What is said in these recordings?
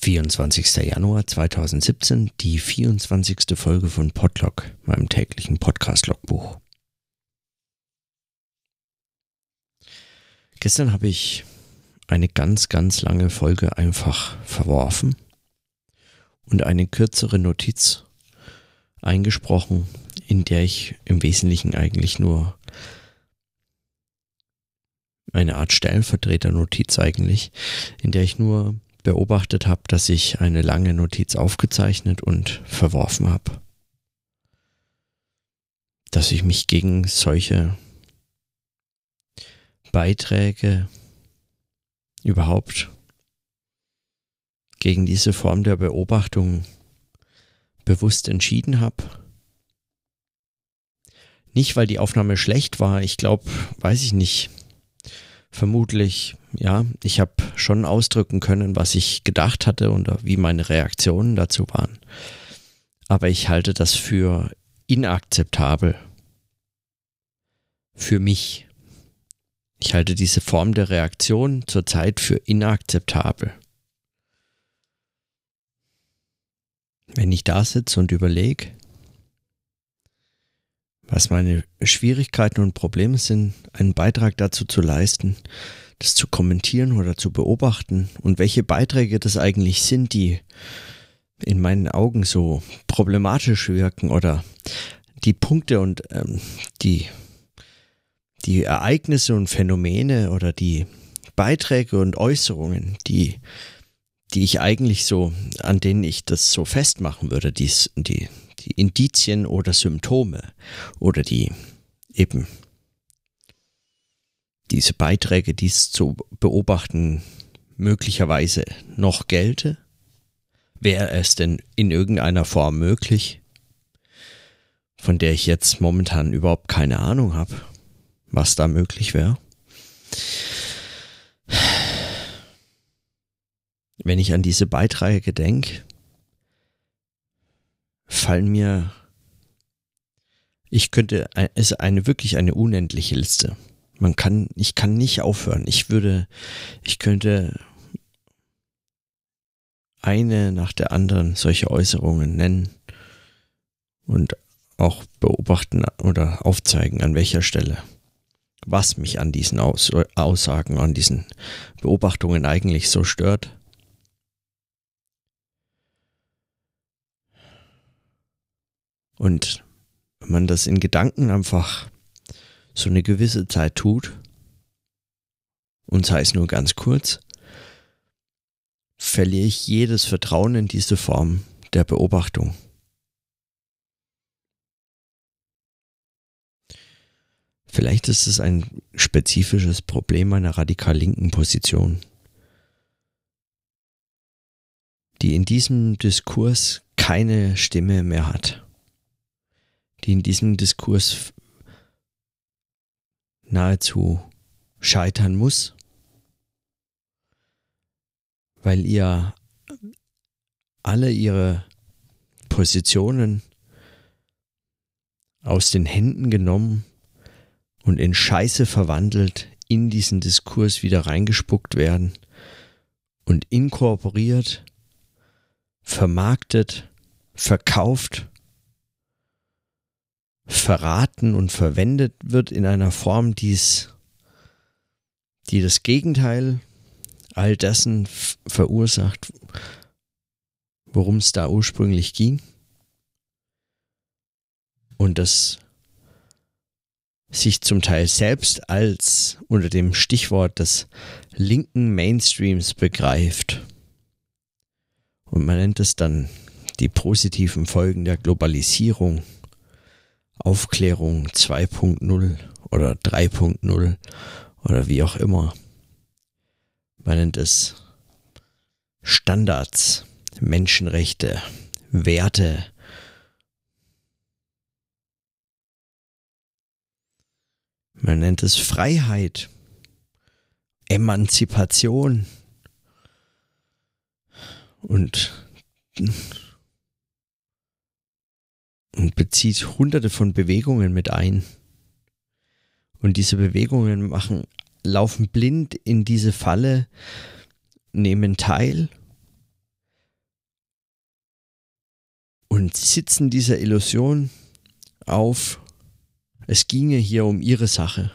24. Januar 2017, die 24. Folge von Podlog, meinem täglichen Podcast-Logbuch. Gestern habe ich eine ganz, ganz lange Folge einfach verworfen und eine kürzere Notiz eingesprochen, in der ich im Wesentlichen eigentlich nur eine Art Stellvertreternotiz eigentlich, in der ich nur beobachtet habe, dass ich eine lange Notiz aufgezeichnet und verworfen habe. Dass ich mich gegen solche Beiträge überhaupt gegen diese Form der Beobachtung bewusst entschieden habe. Nicht, weil die Aufnahme schlecht war, ich glaube, weiß ich nicht, vermutlich, ja, ich habe schon ausdrücken können, was ich gedacht hatte und wie meine Reaktionen dazu waren. Aber ich halte das für inakzeptabel. Für mich. Ich halte diese Form der Reaktion zurzeit für inakzeptabel. Wenn ich da sitze und überlege, was meine Schwierigkeiten und Probleme sind, einen Beitrag dazu zu leisten, das zu kommentieren oder zu beobachten. Und welche Beiträge das eigentlich sind, die in meinen Augen so problematisch wirken oder die Punkte und ähm, die, die Ereignisse und Phänomene oder die Beiträge und Äußerungen, die, die ich eigentlich so, an denen ich das so festmachen würde, die, die, die Indizien oder Symptome oder die eben diese Beiträge, die es zu beobachten möglicherweise noch gelte? Wäre es denn in irgendeiner Form möglich, von der ich jetzt momentan überhaupt keine Ahnung habe, was da möglich wäre? Wenn ich an diese Beiträge denke, fallen mir, ich könnte, es ist eine wirklich eine unendliche Liste. Man kann, ich kann nicht aufhören. Ich würde, ich könnte eine nach der anderen solche Äußerungen nennen und auch beobachten oder aufzeigen, an welcher Stelle, was mich an diesen Aus Aussagen, an diesen Beobachtungen eigentlich so stört. Und wenn man das in Gedanken einfach so eine gewisse Zeit tut, und sei es nur ganz kurz, verliere ich jedes Vertrauen in diese Form der Beobachtung. Vielleicht ist es ein spezifisches Problem einer radikal linken Position, die in diesem Diskurs keine Stimme mehr hat die in diesem Diskurs nahezu scheitern muss, weil ihr alle ihre Positionen aus den Händen genommen und in Scheiße verwandelt in diesen Diskurs wieder reingespuckt werden und inkorporiert, vermarktet, verkauft verraten und verwendet wird in einer Form, die's, die das Gegenteil all dessen verursacht, worum es da ursprünglich ging. Und das sich zum Teil selbst als unter dem Stichwort des linken Mainstreams begreift. Und man nennt es dann die positiven Folgen der Globalisierung Aufklärung 2.0 oder 3.0 oder wie auch immer. Man nennt es Standards, Menschenrechte, Werte. Man nennt es Freiheit, Emanzipation und und bezieht hunderte von Bewegungen mit ein. Und diese Bewegungen machen, laufen blind in diese Falle, nehmen teil, und sitzen dieser Illusion auf, es ginge hier um ihre Sache.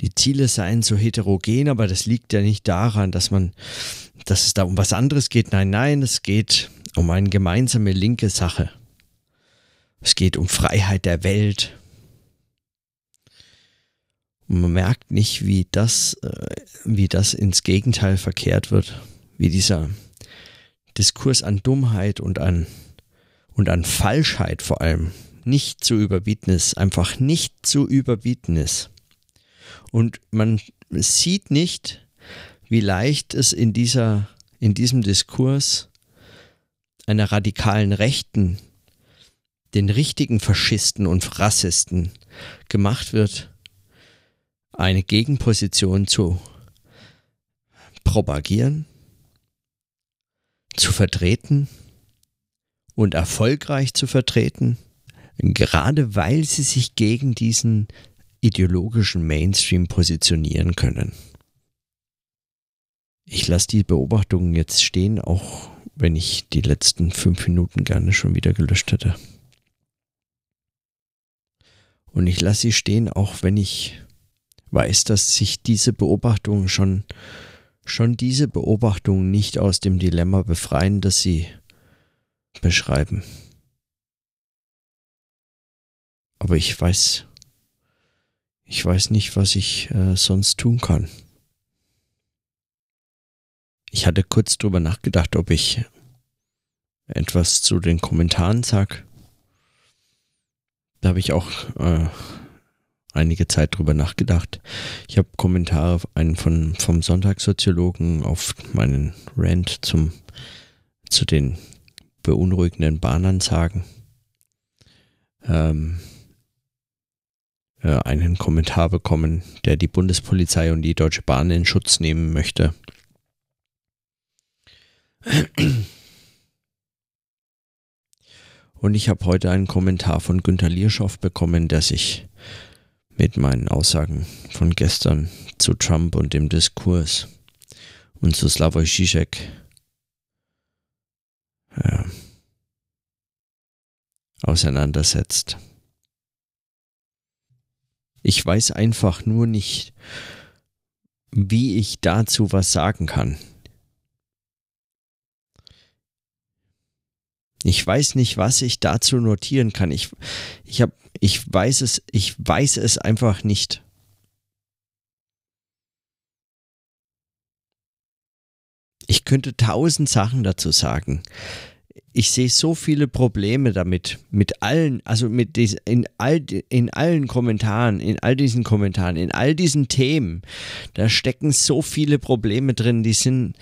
Die Ziele seien so heterogen, aber das liegt ja nicht daran, dass man, dass es da um was anderes geht. Nein, nein, es geht um eine gemeinsame linke Sache. Es geht um Freiheit der Welt. Und man merkt nicht, wie das, äh, wie das ins Gegenteil verkehrt wird, wie dieser Diskurs an Dummheit und an, und an Falschheit vor allem nicht zu überbieten ist, einfach nicht zu überbieten ist. Und man sieht nicht, wie leicht es in dieser, in diesem Diskurs einer radikalen Rechten, den richtigen Faschisten und Rassisten gemacht wird, eine Gegenposition zu propagieren, zu vertreten und erfolgreich zu vertreten, gerade weil sie sich gegen diesen ideologischen Mainstream positionieren können. Ich lasse die Beobachtungen jetzt stehen, auch wenn ich die letzten fünf Minuten gerne schon wieder gelöscht hätte. Und ich lasse sie stehen, auch wenn ich weiß, dass sich diese Beobachtungen schon, schon diese Beobachtungen nicht aus dem Dilemma befreien, das sie beschreiben. Aber ich weiß, ich weiß nicht, was ich äh, sonst tun kann. Ich hatte kurz drüber nachgedacht, ob ich etwas zu den Kommentaren sag. Da habe ich auch äh, einige Zeit drüber nachgedacht. Ich habe Kommentare einen von, vom Sonntagssoziologen auf meinen Rant zum, zu den beunruhigenden Bahnansagen. Ähm, äh, einen Kommentar bekommen, der die Bundespolizei und die Deutsche Bahn in Schutz nehmen möchte. Und ich habe heute einen Kommentar von Günter Lierschow bekommen, der sich mit meinen Aussagen von gestern zu Trump und dem Diskurs und zu Slavoj Žižek äh, auseinandersetzt. Ich weiß einfach nur nicht, wie ich dazu was sagen kann. Ich weiß nicht, was ich dazu notieren kann. Ich, ich, hab, ich weiß es, ich weiß es einfach nicht. Ich könnte tausend Sachen dazu sagen ich sehe so viele Probleme damit, mit allen, also mit diesen, in all, in allen Kommentaren, in all diesen Kommentaren, in all diesen Themen, da stecken so viele Probleme drin, die sind,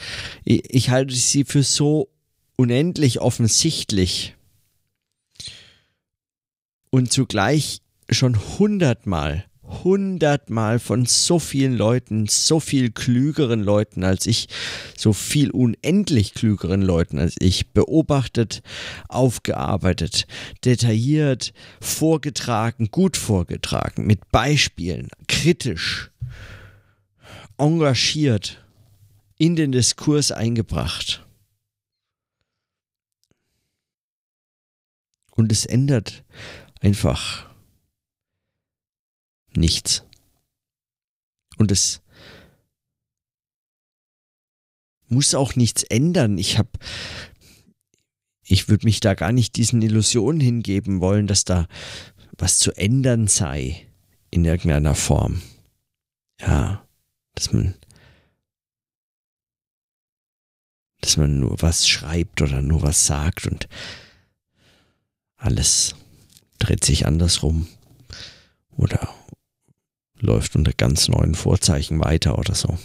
ich, ich halte sie für so unendlich offensichtlich und zugleich schon hundertmal hundertmal von so vielen Leuten, so viel klügeren Leuten als ich, so viel unendlich klügeren Leuten als ich, beobachtet, aufgearbeitet, detailliert, vorgetragen, gut vorgetragen, mit Beispielen, kritisch, engagiert, in den Diskurs eingebracht. Und es ändert einfach nichts. Und es muss auch nichts ändern. Ich habe, ich würde mich da gar nicht diesen Illusionen hingeben wollen, dass da was zu ändern sei in irgendeiner Form. Ja, dass man, dass man nur was schreibt oder nur was sagt und alles dreht sich andersrum oder läuft unter ganz neuen Vorzeichen weiter oder so.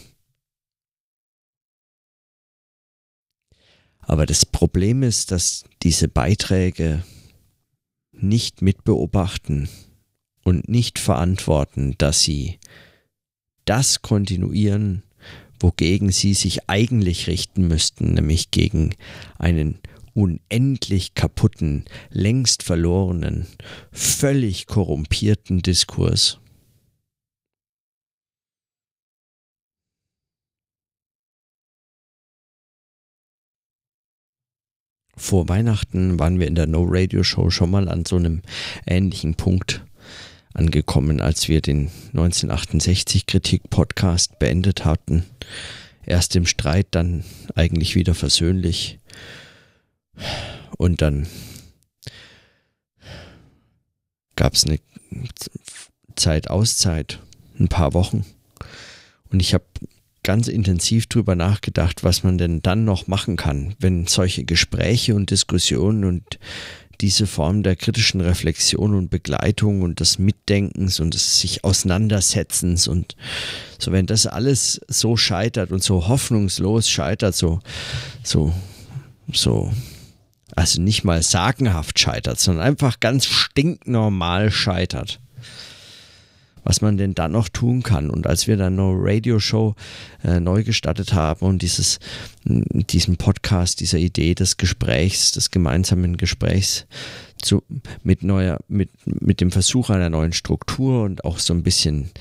Aber das Problem ist, dass diese Beiträge nicht mitbeobachten und nicht verantworten, dass sie das kontinuieren, wogegen sie sich eigentlich richten müssten, nämlich gegen einen unendlich kaputten, längst verlorenen, völlig korrumpierten Diskurs. vor Weihnachten waren wir in der No Radio Show schon mal an so einem ähnlichen Punkt angekommen, als wir den 1968 Kritik Podcast beendet hatten. Erst im Streit, dann eigentlich wieder versöhnlich. Und dann gab es eine Zeit Auszeit, ein paar Wochen. Und ich habe ganz intensiv drüber nachgedacht, was man denn dann noch machen kann, wenn solche Gespräche und Diskussionen und diese Form der kritischen Reflexion und Begleitung und des Mitdenkens und des sich Auseinandersetzens und so, wenn das alles so scheitert und so hoffnungslos scheitert, so, so, so, also nicht mal sagenhaft scheitert, sondern einfach ganz stinknormal scheitert, was man denn dann noch tun kann. Und als wir dann eine Radio-Show äh, neu gestartet haben und dieses, diesen Podcast, dieser Idee des Gesprächs, des gemeinsamen Gesprächs zu, mit neuer, mit, mit dem Versuch einer neuen Struktur und auch so ein bisschen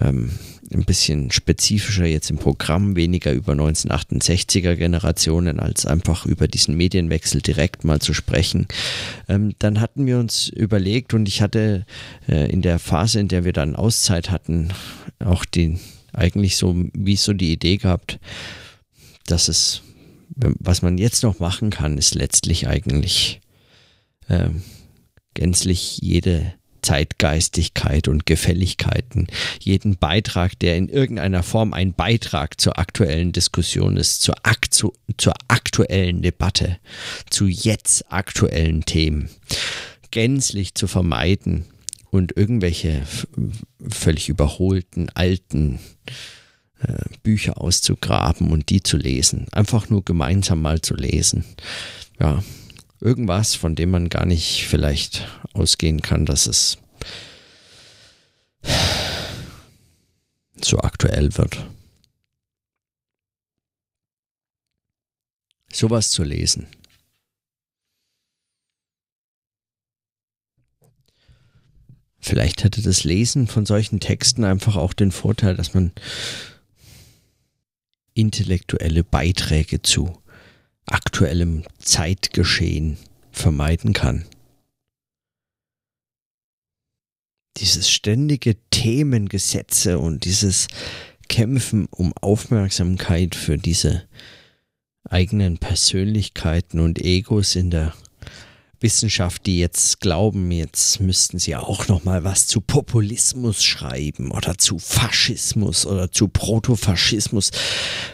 ähm, ein bisschen spezifischer jetzt im Programm, weniger über 1968er Generationen als einfach über diesen Medienwechsel direkt mal zu sprechen. Ähm, dann hatten wir uns überlegt und ich hatte äh, in der Phase, in der wir dann Auszeit hatten, auch die eigentlich so, wie so die Idee gehabt, dass es, was man jetzt noch machen kann, ist letztlich eigentlich äh, gänzlich jede Zeitgeistigkeit und Gefälligkeiten. Jeden Beitrag, der in irgendeiner Form ein Beitrag zur aktuellen Diskussion ist, zur, aktu zur aktuellen Debatte, zu jetzt aktuellen Themen, gänzlich zu vermeiden und irgendwelche völlig überholten alten äh, Bücher auszugraben und die zu lesen. Einfach nur gemeinsam mal zu lesen. Ja, irgendwas, von dem man gar nicht vielleicht ausgehen kann, dass es so aktuell wird. Sowas zu lesen. Vielleicht hätte das Lesen von solchen Texten einfach auch den Vorteil, dass man intellektuelle Beiträge zu aktuellem Zeitgeschehen vermeiden kann. Dieses ständige Themengesetze und dieses Kämpfen um Aufmerksamkeit für diese eigenen Persönlichkeiten und Egos in der Wissenschaft, die jetzt glauben, jetzt müssten sie auch noch mal was zu Populismus schreiben oder zu Faschismus oder zu Protofaschismus,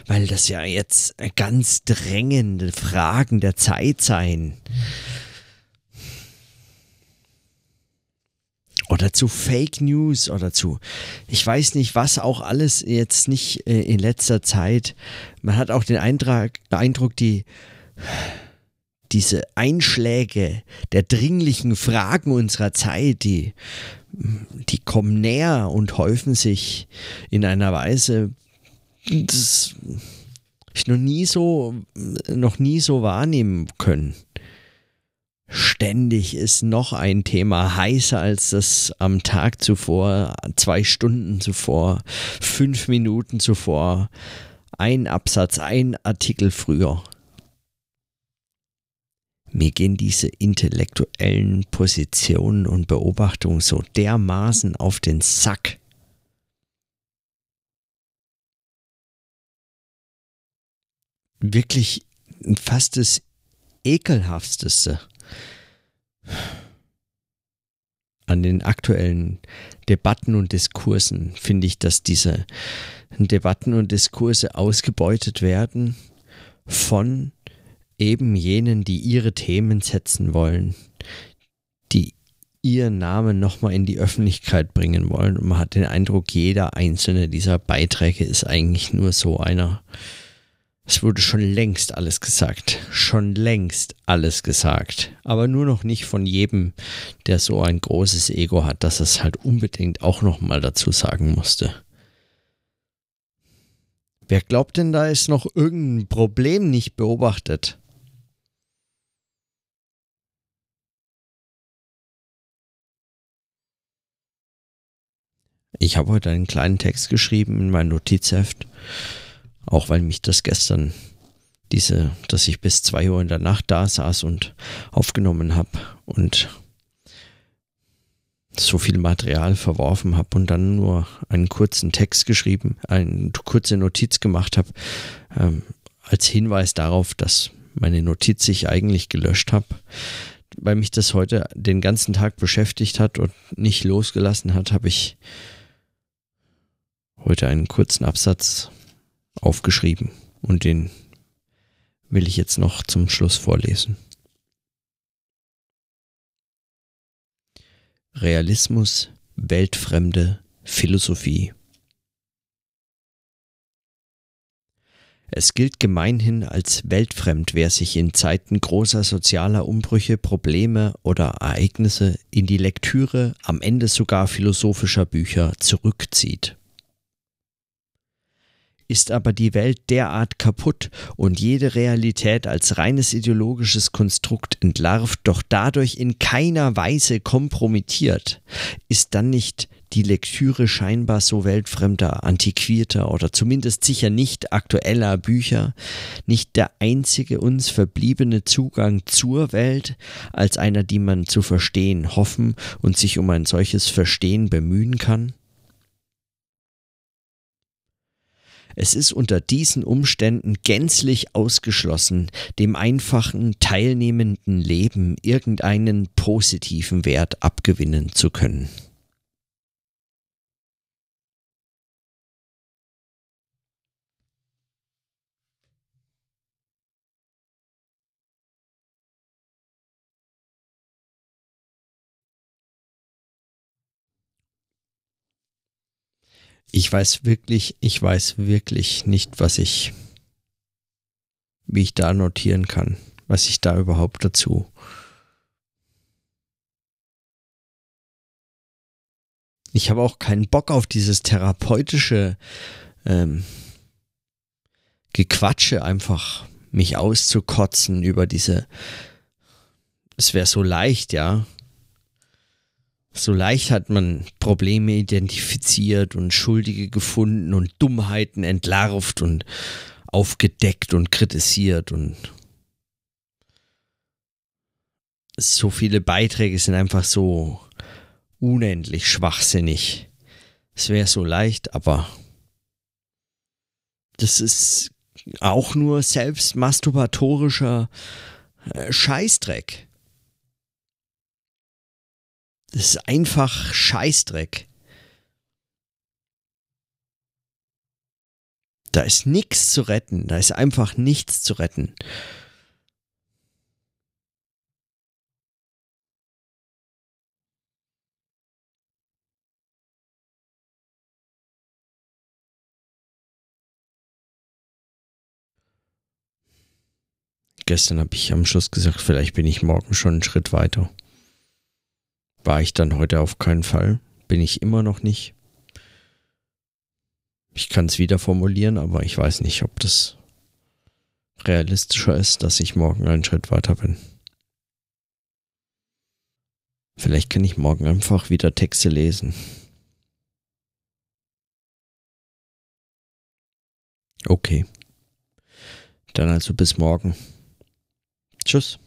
weil das ja jetzt ganz drängende Fragen der Zeit seien. Oder zu Fake News oder zu, ich weiß nicht, was auch alles jetzt nicht äh, in letzter Zeit. Man hat auch den Eindruck, Eindruck die diese Einschläge der dringlichen Fragen unserer Zeit, die, die kommen näher und häufen sich in einer Weise, das ich noch nie so, noch nie so wahrnehmen können. Ständig ist noch ein Thema heißer als das am Tag zuvor, zwei Stunden zuvor, fünf Minuten zuvor, ein Absatz, ein Artikel früher. Mir gehen diese intellektuellen Positionen und Beobachtungen so dermaßen auf den Sack. Wirklich fast das ekelhafteste an den aktuellen Debatten und Diskursen finde ich, dass diese Debatten und Diskurse ausgebeutet werden von eben jenen, die ihre Themen setzen wollen, die ihren Namen nochmal in die Öffentlichkeit bringen wollen. Und man hat den Eindruck, jeder einzelne dieser Beiträge ist eigentlich nur so einer. Es wurde schon längst alles gesagt. Schon längst alles gesagt. Aber nur noch nicht von jedem, der so ein großes Ego hat, dass es halt unbedingt auch nochmal dazu sagen musste. Wer glaubt denn, da ist noch irgendein Problem nicht beobachtet? Ich habe heute einen kleinen Text geschrieben in mein Notizheft, auch weil mich das gestern diese, dass ich bis zwei Uhr in der Nacht da saß und aufgenommen habe und so viel Material verworfen habe und dann nur einen kurzen Text geschrieben, eine kurze Notiz gemacht habe, ähm, als Hinweis darauf, dass meine Notiz ich eigentlich gelöscht habe, weil mich das heute den ganzen Tag beschäftigt hat und nicht losgelassen hat, habe ich heute einen kurzen Absatz aufgeschrieben und den will ich jetzt noch zum Schluss vorlesen. Realismus, weltfremde Philosophie. Es gilt gemeinhin als weltfremd, wer sich in Zeiten großer sozialer Umbrüche, Probleme oder Ereignisse in die Lektüre, am Ende sogar philosophischer Bücher zurückzieht. Ist aber die Welt derart kaputt und jede Realität als reines ideologisches Konstrukt entlarvt, doch dadurch in keiner Weise kompromittiert, ist dann nicht die Lektüre scheinbar so weltfremder, antiquierter oder zumindest sicher nicht aktueller Bücher nicht der einzige uns verbliebene Zugang zur Welt als einer, die man zu verstehen hoffen und sich um ein solches Verstehen bemühen kann? Es ist unter diesen Umständen gänzlich ausgeschlossen, dem einfachen, teilnehmenden Leben irgendeinen positiven Wert abgewinnen zu können. Ich weiß wirklich, ich weiß wirklich nicht, was ich, wie ich da notieren kann, was ich da überhaupt dazu. Ich habe auch keinen Bock auf dieses therapeutische ähm, Gequatsche, einfach mich auszukotzen über diese. Es wäre so leicht, ja, so leicht hat man Probleme identifiziert und Schuldige gefunden und Dummheiten entlarvt und aufgedeckt und kritisiert und so viele Beiträge sind einfach so unendlich schwachsinnig. Es wäre so leicht, aber das ist auch nur selbst masturbatorischer äh, Scheißdreck. Das ist einfach Scheißdreck. Da ist nichts zu retten. Da ist einfach nichts zu retten. Gestern habe ich am Schluss gesagt, vielleicht bin ich morgen schon einen Schritt weiter. War ich dann heute auf keinen Fall. Bin ich immer noch nicht. Ich kann es wieder formulieren, aber ich weiß nicht, ob das realistischer ist, dass ich morgen einen Schritt weiter bin. Vielleicht kann ich morgen einfach wieder Texte lesen. Okay. Dann also bis morgen. Tschüss.